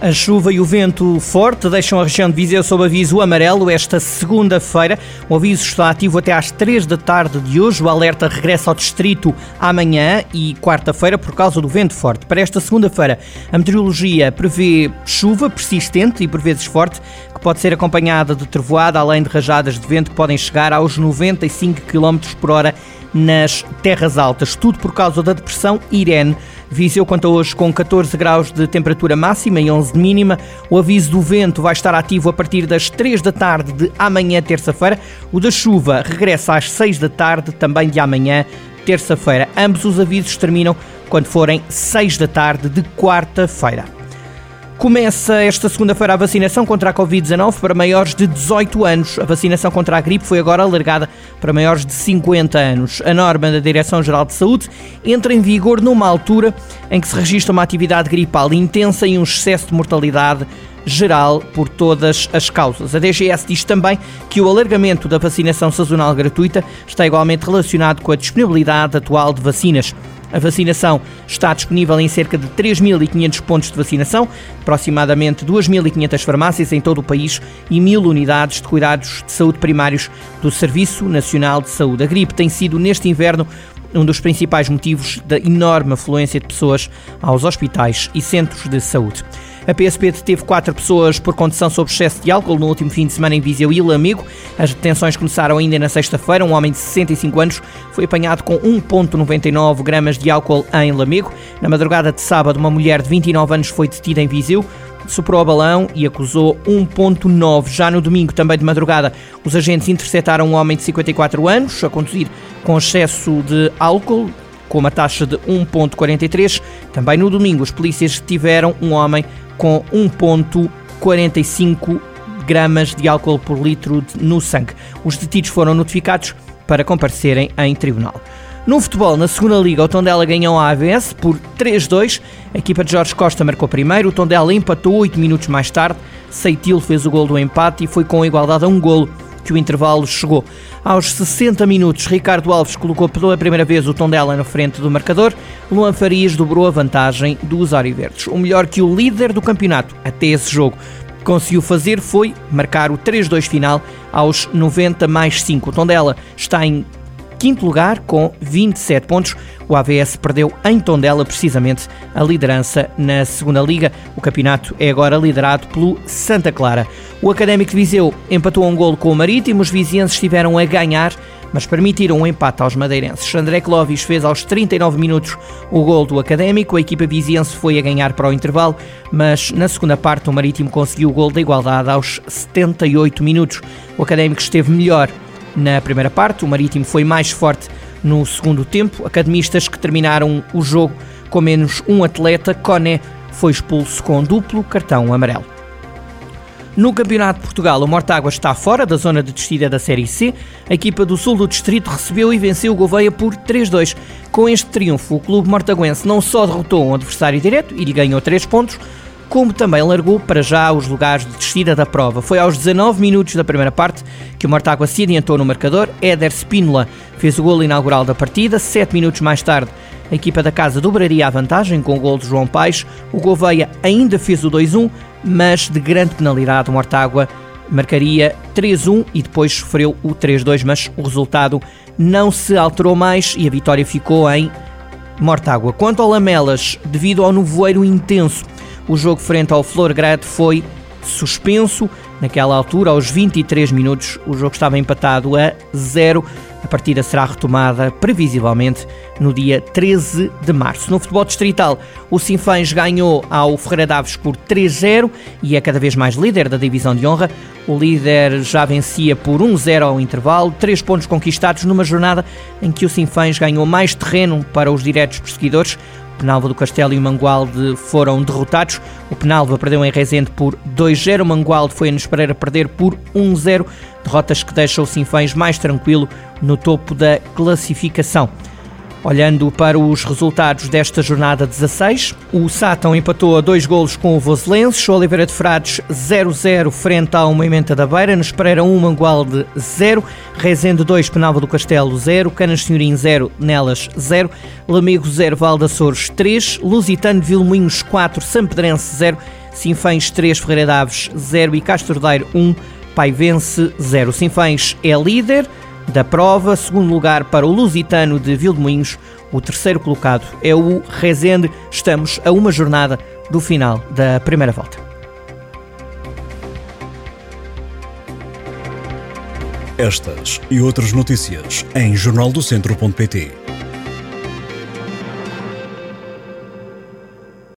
A chuva e o vento forte deixam a região de Viseu sob aviso amarelo esta segunda-feira. O aviso está ativo até às 3 da tarde de hoje. O alerta regressa ao distrito amanhã e quarta-feira por causa do vento forte. Para esta segunda-feira, a meteorologia prevê chuva persistente e por vezes forte, que pode ser acompanhada de trovoada, além de rajadas de vento que podem chegar aos 95 km por hora nas terras altas. Tudo por causa da depressão Irene. Viseu conta hoje com 14 graus de temperatura máxima e 11 de mínima. O aviso do vento vai estar ativo a partir das 3 da tarde de amanhã, terça-feira. O da chuva regressa às 6 da tarde, também de amanhã, terça-feira. Ambos os avisos terminam quando forem 6 da tarde de quarta-feira. Começa esta segunda-feira a vacinação contra a Covid-19 para maiores de 18 anos. A vacinação contra a gripe foi agora alargada para maiores de 50 anos. A norma da Direção-Geral de Saúde entra em vigor numa altura em que se registra uma atividade gripal intensa e um excesso de mortalidade geral por todas as causas. A DGS diz também que o alargamento da vacinação sazonal gratuita está igualmente relacionado com a disponibilidade atual de vacinas. A vacinação está disponível em cerca de 3.500 pontos de vacinação, aproximadamente 2.500 farmácias em todo o país e 1.000 unidades de cuidados de saúde primários do Serviço Nacional de Saúde. A gripe tem sido, neste inverno, um dos principais motivos da enorme afluência de pessoas aos hospitais e centros de saúde. A PSP deteve quatro pessoas por condução sob excesso de álcool no último fim de semana em Viseu e Lamego. As detenções começaram ainda na sexta-feira. Um homem de 65 anos foi apanhado com 1,99 gramas de álcool em Lamego. Na madrugada de sábado, uma mulher de 29 anos foi detida em Viseu superou o balão e acusou 1.9. Já no domingo, também de madrugada, os agentes interceptaram um homem de 54 anos a conduzir com excesso de álcool, com uma taxa de 1.43. Também no domingo, os polícias tiveram um homem com 1.45 gramas de álcool por litro no sangue. Os detidos foram notificados para comparecerem em tribunal. No futebol, na segunda liga, o Tondela ganhou a AVS por 3-2. A equipa de Jorge Costa marcou primeiro, o Tondela empatou 8 minutos mais tarde. Seitil fez o gol do empate e foi com igualdade a um golo que o intervalo chegou. Aos 60 minutos, Ricardo Alves colocou pela primeira vez o Tondela na frente do marcador. Luan Farias dobrou a vantagem dos Ariverdes. O melhor que o líder do campeonato até esse jogo conseguiu fazer foi marcar o 3-2 final aos 90 mais 5. O Tondela está em quinto lugar com 27 pontos. O AVS perdeu em Tondela precisamente a liderança na segunda liga. O campeonato é agora liderado pelo Santa Clara. O Académico de Viseu empatou um golo com o Marítimo. Os vizienses estiveram a ganhar mas permitiram um empate aos madeirenses. André Clovis fez aos 39 minutos o gol do Académico, a equipa viziense foi a ganhar para o intervalo, mas na segunda parte o Marítimo conseguiu o gol da igualdade aos 78 minutos. O Académico esteve melhor na primeira parte. O Marítimo foi mais forte no segundo tempo. Academistas que terminaram o jogo com menos um atleta, Coné foi expulso com duplo cartão amarelo. No Campeonato de Portugal, o Mortágua está fora da zona de descida da Série C. A equipa do sul do distrito recebeu e venceu o Gouveia por 3-2. Com este triunfo, o clube mortaguense não só derrotou um adversário direto e lhe ganhou 3 pontos, como também largou para já os lugares de descida da prova. Foi aos 19 minutos da primeira parte que o Mortágua se adiantou no marcador. Éder Spínola fez o golo inaugural da partida. Sete minutos mais tarde, a equipa da casa dobraria a vantagem com o gol de João Paes. O Gouveia ainda fez o 2-1, mas de grande penalidade o Mortágua marcaria 3-1 e depois sofreu o 3-2, mas o resultado não se alterou mais e a vitória ficou em Mortágua. Quanto ao Lamelas, devido ao nevoeiro intenso o jogo frente ao Florgrade foi suspenso. Naquela altura, aos 23 minutos, o jogo estava empatado a zero. A partida será retomada, previsivelmente, no dia 13 de março. No futebol distrital, o Sinfãs ganhou ao Ferreira Daves por 3-0 e é cada vez mais líder da divisão de honra. O líder já vencia por 1-0 ao intervalo, três pontos conquistados numa jornada em que o Sinfãs ganhou mais terreno para os diretos perseguidores. Penalva do Castelo e o Mangualde foram derrotados. O Penalva perdeu em Rezende por 2-0, o Mangualde foi a Nespereira perder por 1-0, derrotas que deixam o Sinfãs mais tranquilo no topo da classificação. Olhando para os resultados desta jornada 16, o Sátão empatou a dois golos com o Voselenses, o Oliveira de Frades 0-0 frente ao Moimenta da Beira, nos Pereira 1, Mangualde 0, Rezende 2, Penalva do Castelo 0, Canas Senhorim 0, Nelas 0, Lamigo 0, Valdaçores 3, Lusitano de Vilmoinhos 4, Sampedrense 0, Sinfães 3, Ferreira Daves 0 e Castordeiro 1, Paivense 0. Sinfães é líder, da prova. Segundo lugar para o Lusitano de Vilmoinhos. O terceiro colocado é o Rezende. Estamos a uma jornada do final da primeira volta. Estas e outras notícias em jornaldocentro.pt